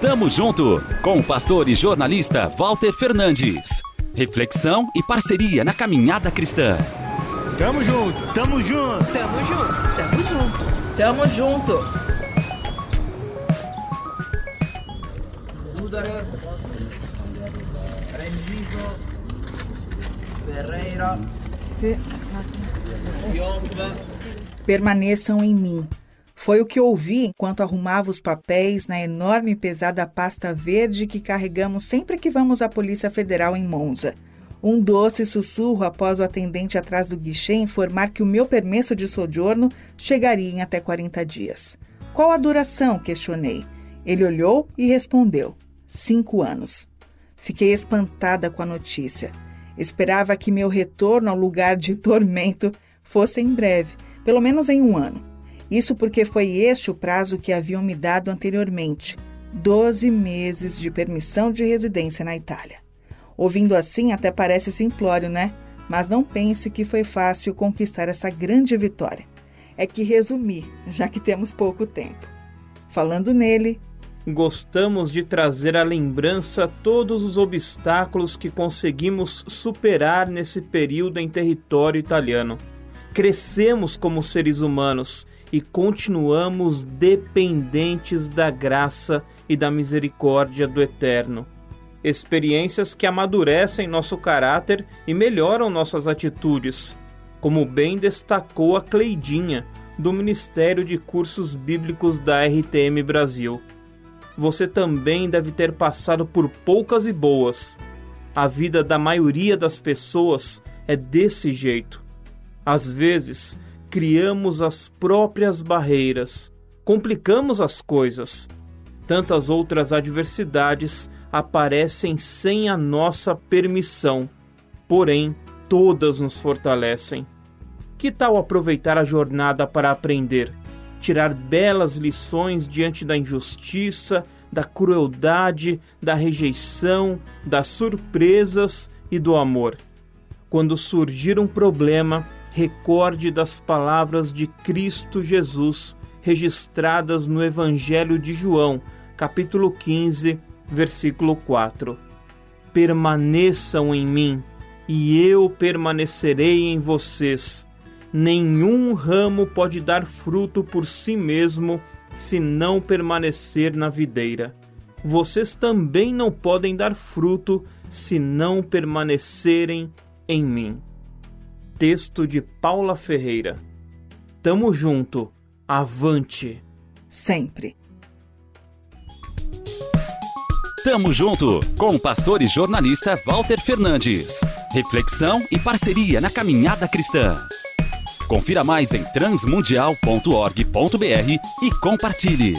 Tamo junto com o pastor e jornalista Walter Fernandes. Reflexão e parceria na caminhada cristã. Tamo junto, tamo junto, tamo junto, tamo junto, tamo junto. Ferreira. Permaneçam em mim. Foi o que ouvi enquanto arrumava os papéis na enorme e pesada pasta verde que carregamos sempre que vamos à Polícia Federal em Monza. Um doce sussurro após o atendente atrás do guichê informar que o meu permesso de sojourno chegaria em até 40 dias. Qual a duração? questionei. Ele olhou e respondeu: cinco anos. Fiquei espantada com a notícia. Esperava que meu retorno ao lugar de tormento fosse em breve, pelo menos em um ano. Isso porque foi este o prazo que haviam me dado anteriormente: 12 meses de permissão de residência na Itália. Ouvindo assim, até parece simplório, né? Mas não pense que foi fácil conquistar essa grande vitória. É que resumi, já que temos pouco tempo. Falando nele, gostamos de trazer à lembrança todos os obstáculos que conseguimos superar nesse período em território italiano. Crescemos como seres humanos e continuamos dependentes da graça e da misericórdia do Eterno. Experiências que amadurecem nosso caráter e melhoram nossas atitudes, como bem destacou a Cleidinha, do Ministério de Cursos Bíblicos da RTM Brasil você também deve ter passado por poucas e boas. A vida da maioria das pessoas é desse jeito. Às vezes, criamos as próprias barreiras, complicamos as coisas. Tantas outras adversidades aparecem sem a nossa permissão, porém, todas nos fortalecem. Que tal aproveitar a jornada para aprender? tirar belas lições diante da injustiça, da crueldade, da rejeição, das surpresas e do amor. Quando surgir um problema, recorde das palavras de Cristo Jesus registradas no Evangelho de João, capítulo 15, versículo 4. Permaneçam em mim, e eu permanecerei em vocês Nenhum ramo pode dar fruto por si mesmo se não permanecer na videira. Vocês também não podem dar fruto se não permanecerem em mim. Texto de Paula Ferreira. Tamo junto. Avante. Sempre. Tamo junto com o pastor e jornalista Walter Fernandes. Reflexão e parceria na caminhada cristã. Confira mais em transmundial.org.br e compartilhe.